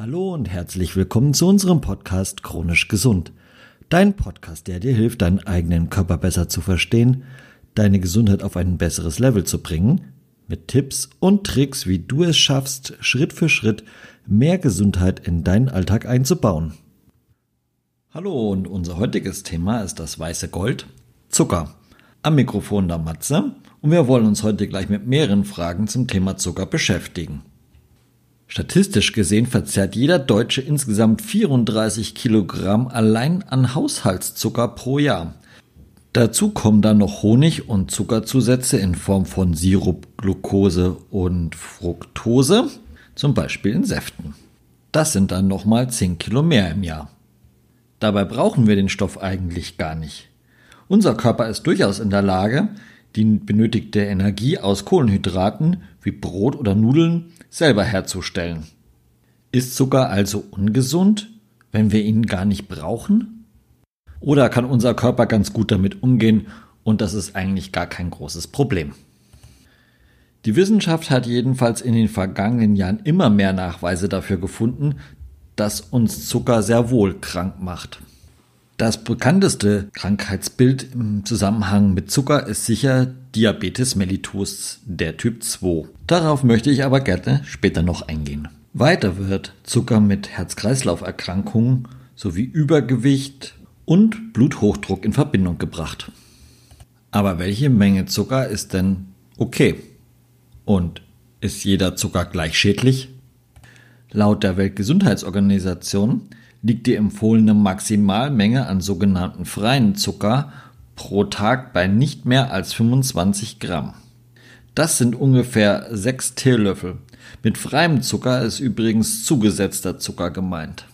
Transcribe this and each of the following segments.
Hallo und herzlich willkommen zu unserem Podcast Chronisch Gesund. Dein Podcast, der dir hilft, deinen eigenen Körper besser zu verstehen, deine Gesundheit auf ein besseres Level zu bringen, mit Tipps und Tricks, wie du es schaffst, Schritt für Schritt mehr Gesundheit in deinen Alltag einzubauen. Hallo und unser heutiges Thema ist das weiße Gold, Zucker. Am Mikrofon der Matze und wir wollen uns heute gleich mit mehreren Fragen zum Thema Zucker beschäftigen. Statistisch gesehen verzehrt jeder Deutsche insgesamt 34 Kilogramm allein an Haushaltszucker pro Jahr. Dazu kommen dann noch Honig und Zuckerzusätze in Form von Sirup, Glucose und Fructose, zum Beispiel in Säften. Das sind dann nochmal 10 Kilo mehr im Jahr. Dabei brauchen wir den Stoff eigentlich gar nicht. Unser Körper ist durchaus in der Lage, die benötigte Energie aus Kohlenhydraten wie Brot oder Nudeln selber herzustellen. Ist Zucker also ungesund, wenn wir ihn gar nicht brauchen? Oder kann unser Körper ganz gut damit umgehen und das ist eigentlich gar kein großes Problem? Die Wissenschaft hat jedenfalls in den vergangenen Jahren immer mehr Nachweise dafür gefunden, dass uns Zucker sehr wohl krank macht. Das bekannteste Krankheitsbild im Zusammenhang mit Zucker ist sicher Diabetes mellitus, der Typ 2. Darauf möchte ich aber gerne später noch eingehen. Weiter wird Zucker mit Herz-Kreislauf-Erkrankungen sowie Übergewicht und Bluthochdruck in Verbindung gebracht. Aber welche Menge Zucker ist denn okay? Und ist jeder Zucker gleich schädlich? Laut der Weltgesundheitsorganisation liegt die empfohlene Maximalmenge an sogenannten freien Zucker pro Tag bei nicht mehr als 25 Gramm. Das sind ungefähr 6 Teelöffel. Mit freiem Zucker ist übrigens zugesetzter Zucker gemeint.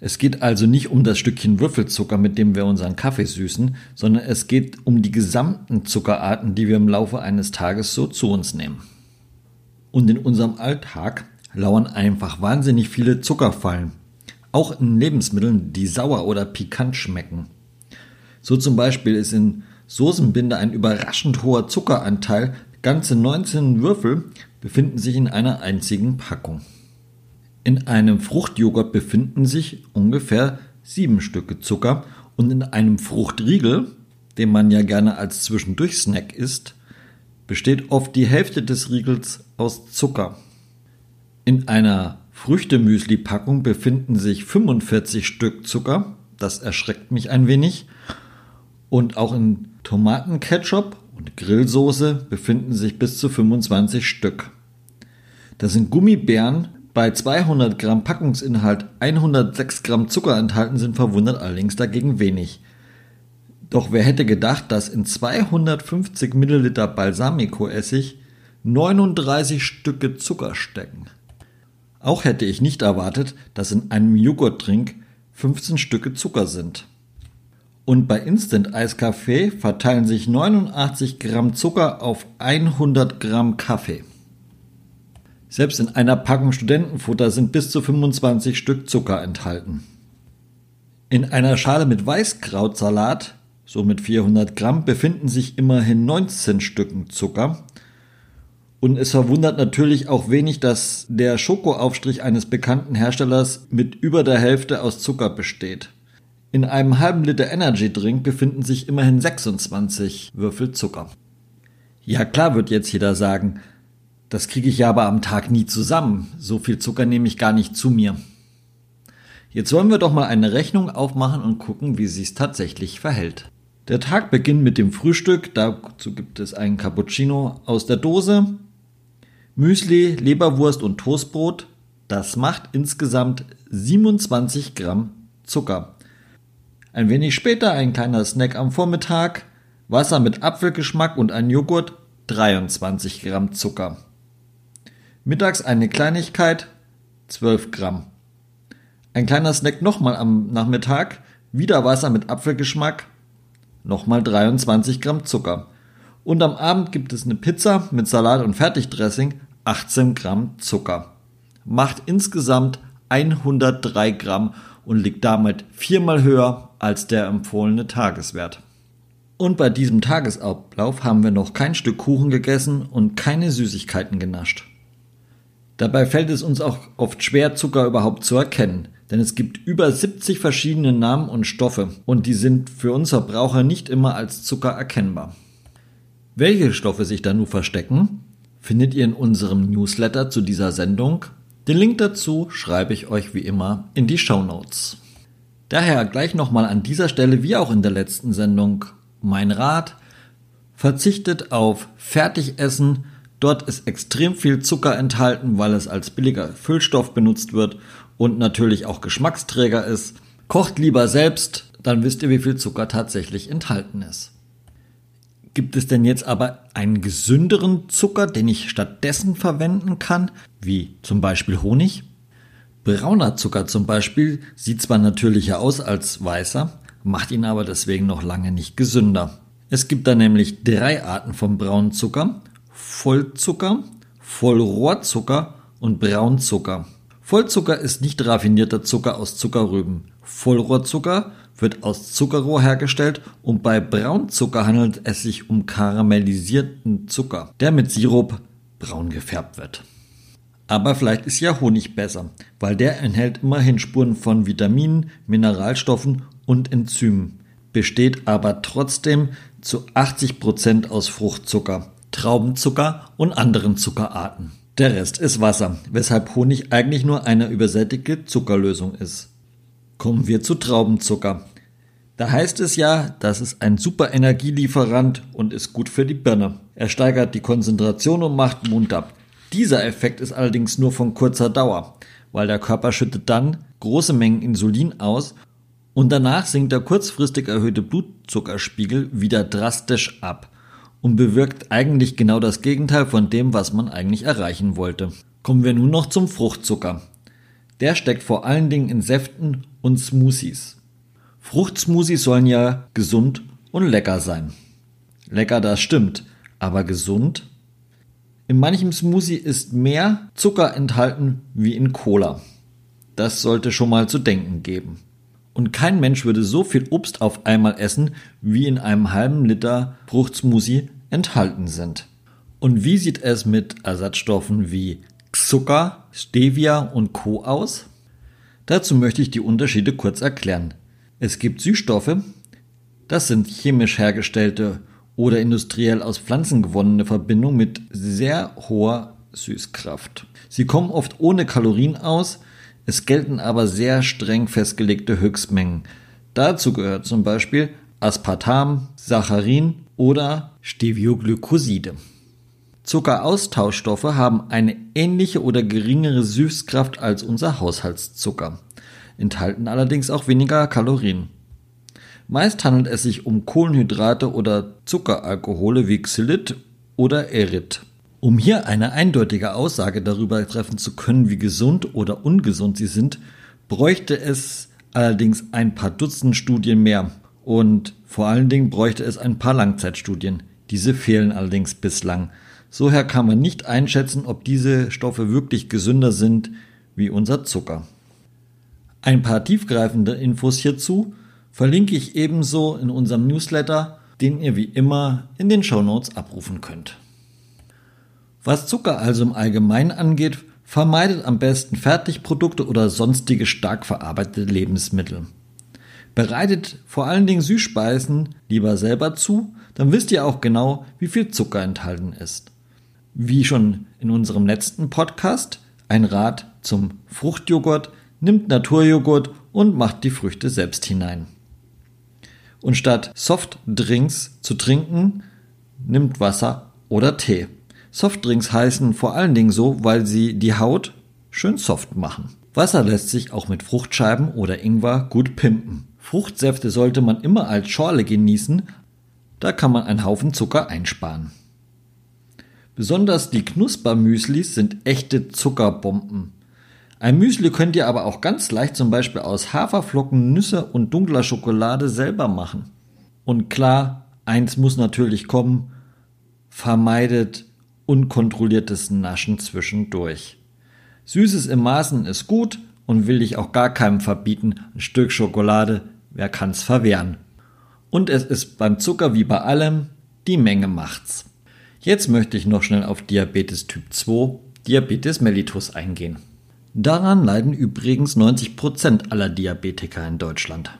Es geht also nicht um das Stückchen Würfelzucker, mit dem wir unseren Kaffee süßen, sondern es geht um die gesamten Zuckerarten, die wir im Laufe eines Tages so zu uns nehmen. Und in unserem Alltag lauern einfach wahnsinnig viele Zuckerfallen, auch in Lebensmitteln, die sauer oder pikant schmecken. So zum Beispiel ist in Soßenbinde ein überraschend hoher Zuckeranteil, ganze 19 Würfel befinden sich in einer einzigen Packung. In einem Fruchtjoghurt befinden sich ungefähr sieben Stücke Zucker und in einem Fruchtriegel, den man ja gerne als Zwischendurchsnack isst, besteht oft die Hälfte des Riegels aus Zucker. In einer Früchtemüsli-Packung befinden sich 45 Stück Zucker. Das erschreckt mich ein wenig. Und auch in Tomatenketchup und Grillsoße befinden sich bis zu 25 Stück. Das sind Gummibären. Bei 200 Gramm Packungsinhalt 106 Gramm Zucker enthalten sind, verwundert allerdings dagegen wenig. Doch wer hätte gedacht, dass in 250 Milliliter Balsamico-Essig 39 Stücke Zucker stecken? Auch hätte ich nicht erwartet, dass in einem Joghurttrink 15 Stücke Zucker sind. Und bei Instant Eiskaffee verteilen sich 89 Gramm Zucker auf 100 Gramm Kaffee. Selbst in einer Packung Studentenfutter sind bis zu 25 Stück Zucker enthalten. In einer Schale mit Weißkrautsalat, so mit 400 Gramm, befinden sich immerhin 19 Stücken Zucker und es verwundert natürlich auch wenig, dass der Schokoaufstrich eines bekannten Herstellers mit über der Hälfte aus Zucker besteht. In einem halben Liter Energy Drink befinden sich immerhin 26 Würfel Zucker. Ja klar wird jetzt jeder sagen, das kriege ich ja aber am Tag nie zusammen. So viel Zucker nehme ich gar nicht zu mir. Jetzt wollen wir doch mal eine Rechnung aufmachen und gucken, wie sich's tatsächlich verhält. Der Tag beginnt mit dem Frühstück, dazu gibt es einen Cappuccino aus der Dose, Müsli, Leberwurst und Toastbrot, das macht insgesamt 27 Gramm Zucker. Ein wenig später ein kleiner Snack am Vormittag, Wasser mit Apfelgeschmack und ein Joghurt, 23 Gramm Zucker. Mittags eine Kleinigkeit, 12 Gramm. Ein kleiner Snack nochmal am Nachmittag, wieder Wasser mit Apfelgeschmack, nochmal 23 Gramm Zucker. Und am Abend gibt es eine Pizza mit Salat und Fertigdressing, 18 Gramm Zucker. Macht insgesamt 103 Gramm und liegt damit viermal höher als der empfohlene Tageswert. Und bei diesem Tagesablauf haben wir noch kein Stück Kuchen gegessen und keine Süßigkeiten genascht. Dabei fällt es uns auch oft schwer, Zucker überhaupt zu erkennen, denn es gibt über 70 verschiedene Namen und Stoffe und die sind für uns Verbraucher nicht immer als Zucker erkennbar. Welche Stoffe sich da nun verstecken, findet ihr in unserem Newsletter zu dieser Sendung. Den Link dazu schreibe ich euch wie immer in die Show Notes. Daher gleich nochmal an dieser Stelle, wie auch in der letzten Sendung, mein Rat. Verzichtet auf Fertigessen. Dort ist extrem viel Zucker enthalten, weil es als billiger Füllstoff benutzt wird und natürlich auch Geschmacksträger ist. Kocht lieber selbst, dann wisst ihr, wie viel Zucker tatsächlich enthalten ist. Gibt es denn jetzt aber einen gesünderen Zucker, den ich stattdessen verwenden kann, wie zum Beispiel Honig? Brauner Zucker zum Beispiel sieht zwar natürlicher aus als weißer, macht ihn aber deswegen noch lange nicht gesünder. Es gibt da nämlich drei Arten von braunen Zucker. Vollzucker, Vollrohrzucker und Braunzucker. Vollzucker ist nicht raffinierter Zucker aus Zuckerrüben. Vollrohrzucker wird aus Zuckerrohr hergestellt und bei Braunzucker handelt es sich um karamellisierten Zucker, der mit Sirup braun gefärbt wird. Aber vielleicht ist ja Honig besser, weil der enthält immerhin Spuren von Vitaminen, Mineralstoffen und Enzymen, besteht aber trotzdem zu 80 Prozent aus Fruchtzucker, Traubenzucker und anderen Zuckerarten. Der Rest ist Wasser, weshalb Honig eigentlich nur eine übersättigte Zuckerlösung ist. Kommen wir zu Traubenzucker. Da heißt es ja, das ist ein super Energielieferant und ist gut für die Birne. Er steigert die Konzentration und macht munter. Dieser Effekt ist allerdings nur von kurzer Dauer, weil der Körper schüttet dann große Mengen Insulin aus und danach sinkt der kurzfristig erhöhte Blutzuckerspiegel wieder drastisch ab und bewirkt eigentlich genau das Gegenteil von dem, was man eigentlich erreichen wollte. Kommen wir nun noch zum Fruchtzucker. Der steckt vor allen Dingen in Säften und Smoothies. Fruchtsmoothies sollen ja gesund und lecker sein. Lecker, das stimmt, aber gesund in manchem Smoothie ist mehr Zucker enthalten wie in Cola. Das sollte schon mal zu denken geben. Und kein Mensch würde so viel Obst auf einmal essen, wie in einem halben Liter Fruchtsmoothie enthalten sind. Und wie sieht es mit Ersatzstoffen wie Zucker, Stevia und Co. aus? Dazu möchte ich die Unterschiede kurz erklären. Es gibt Süßstoffe, das sind chemisch hergestellte oder industriell aus Pflanzen gewonnene Verbindung mit sehr hoher Süßkraft. Sie kommen oft ohne Kalorien aus, es gelten aber sehr streng festgelegte Höchstmengen. Dazu gehört zum Beispiel Aspartam, Saccharin oder Stevioglycoside. Zuckeraustauschstoffe haben eine ähnliche oder geringere Süßkraft als unser Haushaltszucker, enthalten allerdings auch weniger Kalorien. Meist handelt es sich um Kohlenhydrate oder Zuckeralkohole wie Xylit oder Eryth. Um hier eine eindeutige Aussage darüber treffen zu können, wie gesund oder ungesund sie sind, bräuchte es allerdings ein paar Dutzend Studien mehr und vor allen Dingen bräuchte es ein paar Langzeitstudien. Diese fehlen allerdings bislang. Soher kann man nicht einschätzen, ob diese Stoffe wirklich gesünder sind wie unser Zucker. Ein paar tiefgreifende Infos hierzu verlinke ich ebenso in unserem Newsletter, den ihr wie immer in den Show Notes abrufen könnt. Was Zucker also im Allgemeinen angeht, vermeidet am besten Fertigprodukte oder sonstige stark verarbeitete Lebensmittel. Bereitet vor allen Dingen Süßspeisen lieber selber zu, dann wisst ihr auch genau, wie viel Zucker enthalten ist. Wie schon in unserem letzten Podcast, ein Rat zum Fruchtjoghurt, nimmt Naturjoghurt und macht die Früchte selbst hinein. Und statt Softdrinks zu trinken, nimmt Wasser oder Tee. Softdrinks heißen vor allen Dingen so, weil sie die Haut schön soft machen. Wasser lässt sich auch mit Fruchtscheiben oder Ingwer gut pimpen. Fruchtsäfte sollte man immer als Schorle genießen, da kann man einen Haufen Zucker einsparen. Besonders die Knuspermüslis sind echte Zuckerbomben. Ein Müsli könnt ihr aber auch ganz leicht zum Beispiel aus Haferflocken, Nüsse und dunkler Schokolade selber machen. Und klar, eins muss natürlich kommen, vermeidet unkontrolliertes Naschen zwischendurch. Süßes im Maßen ist gut und will ich auch gar keinem verbieten, ein Stück Schokolade, wer kann's verwehren. Und es ist beim Zucker wie bei allem, die Menge macht's. Jetzt möchte ich noch schnell auf Diabetes Typ 2 Diabetes mellitus eingehen. Daran leiden übrigens 90 Prozent aller Diabetiker in Deutschland.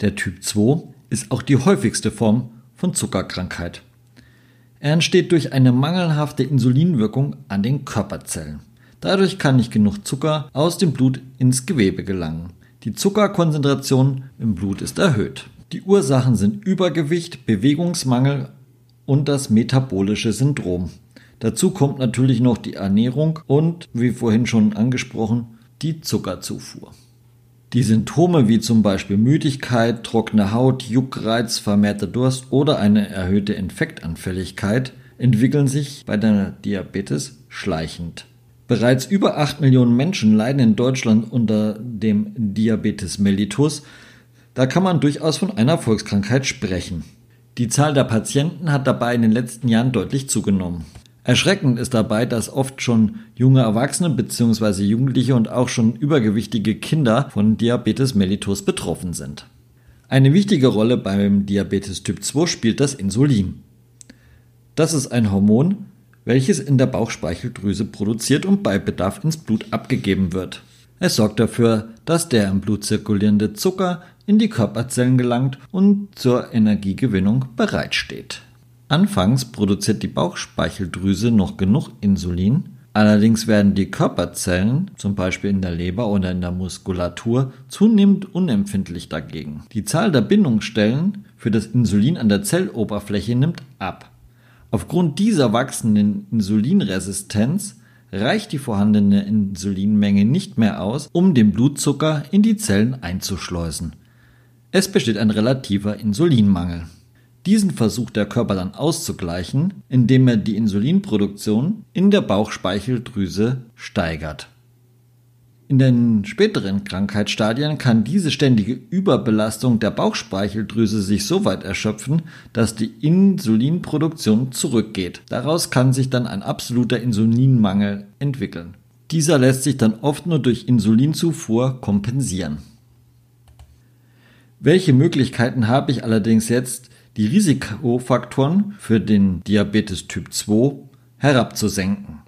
Der Typ 2 ist auch die häufigste Form von Zuckerkrankheit. Er entsteht durch eine mangelhafte Insulinwirkung an den Körperzellen. Dadurch kann nicht genug Zucker aus dem Blut ins Gewebe gelangen. Die Zuckerkonzentration im Blut ist erhöht. Die Ursachen sind Übergewicht, Bewegungsmangel und das metabolische Syndrom. Dazu kommt natürlich noch die Ernährung und, wie vorhin schon angesprochen, die Zuckerzufuhr. Die Symptome wie zum Beispiel Müdigkeit, trockene Haut, Juckreiz, vermehrter Durst oder eine erhöhte Infektanfälligkeit entwickeln sich bei der Diabetes schleichend. Bereits über 8 Millionen Menschen leiden in Deutschland unter dem Diabetes mellitus. Da kann man durchaus von einer Volkskrankheit sprechen. Die Zahl der Patienten hat dabei in den letzten Jahren deutlich zugenommen. Erschreckend ist dabei, dass oft schon junge Erwachsene bzw. Jugendliche und auch schon übergewichtige Kinder von Diabetes mellitus betroffen sind. Eine wichtige Rolle beim Diabetes Typ 2 spielt das Insulin. Das ist ein Hormon, welches in der Bauchspeicheldrüse produziert und bei Bedarf ins Blut abgegeben wird. Es sorgt dafür, dass der im Blut zirkulierende Zucker in die Körperzellen gelangt und zur Energiegewinnung bereitsteht. Anfangs produziert die Bauchspeicheldrüse noch genug Insulin, allerdings werden die Körperzellen, zum Beispiel in der Leber oder in der Muskulatur, zunehmend unempfindlich dagegen. Die Zahl der Bindungsstellen für das Insulin an der Zelloberfläche nimmt ab. Aufgrund dieser wachsenden Insulinresistenz reicht die vorhandene Insulinmenge nicht mehr aus, um den Blutzucker in die Zellen einzuschleusen. Es besteht ein relativer Insulinmangel. Diesen versucht der Körper dann auszugleichen, indem er die Insulinproduktion in der Bauchspeicheldrüse steigert. In den späteren Krankheitsstadien kann diese ständige Überbelastung der Bauchspeicheldrüse sich so weit erschöpfen, dass die Insulinproduktion zurückgeht. Daraus kann sich dann ein absoluter Insulinmangel entwickeln. Dieser lässt sich dann oft nur durch Insulinzufuhr kompensieren. Welche Möglichkeiten habe ich allerdings jetzt, die Risikofaktoren für den Diabetes Typ 2 herabzusenken?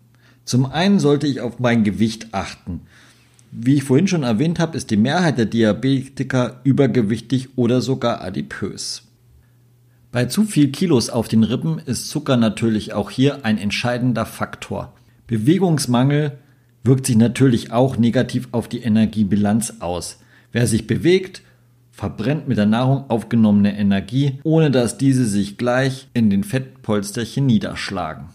Zum einen sollte ich auf mein Gewicht achten. Wie ich vorhin schon erwähnt habe, ist die Mehrheit der Diabetiker übergewichtig oder sogar adipös. Bei zu viel Kilos auf den Rippen ist Zucker natürlich auch hier ein entscheidender Faktor. Bewegungsmangel wirkt sich natürlich auch negativ auf die Energiebilanz aus. Wer sich bewegt, verbrennt mit der Nahrung aufgenommene Energie, ohne dass diese sich gleich in den Fettpolsterchen niederschlagen.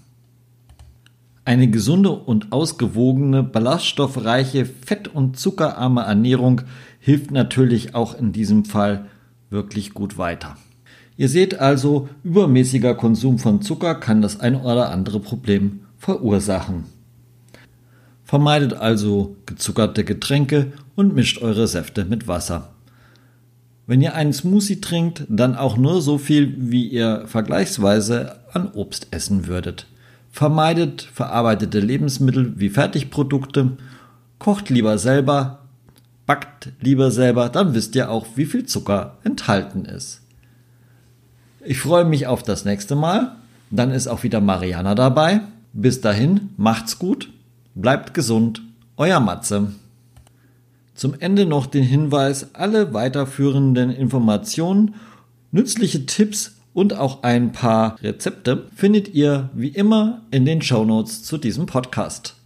Eine gesunde und ausgewogene, ballaststoffreiche, fett- und zuckerarme Ernährung hilft natürlich auch in diesem Fall wirklich gut weiter. Ihr seht also, übermäßiger Konsum von Zucker kann das ein oder andere Problem verursachen. Vermeidet also gezuckerte Getränke und mischt eure Säfte mit Wasser. Wenn ihr einen Smoothie trinkt, dann auch nur so viel, wie ihr vergleichsweise an Obst essen würdet. Vermeidet verarbeitete Lebensmittel wie Fertigprodukte, kocht lieber selber, backt lieber selber, dann wisst ihr auch, wie viel Zucker enthalten ist. Ich freue mich auf das nächste Mal. Dann ist auch wieder Mariana dabei. Bis dahin, macht's gut, bleibt gesund, euer Matze. Zum Ende noch den Hinweis, alle weiterführenden Informationen, nützliche Tipps und auch ein paar Rezepte findet ihr wie immer in den Show Notes zu diesem Podcast.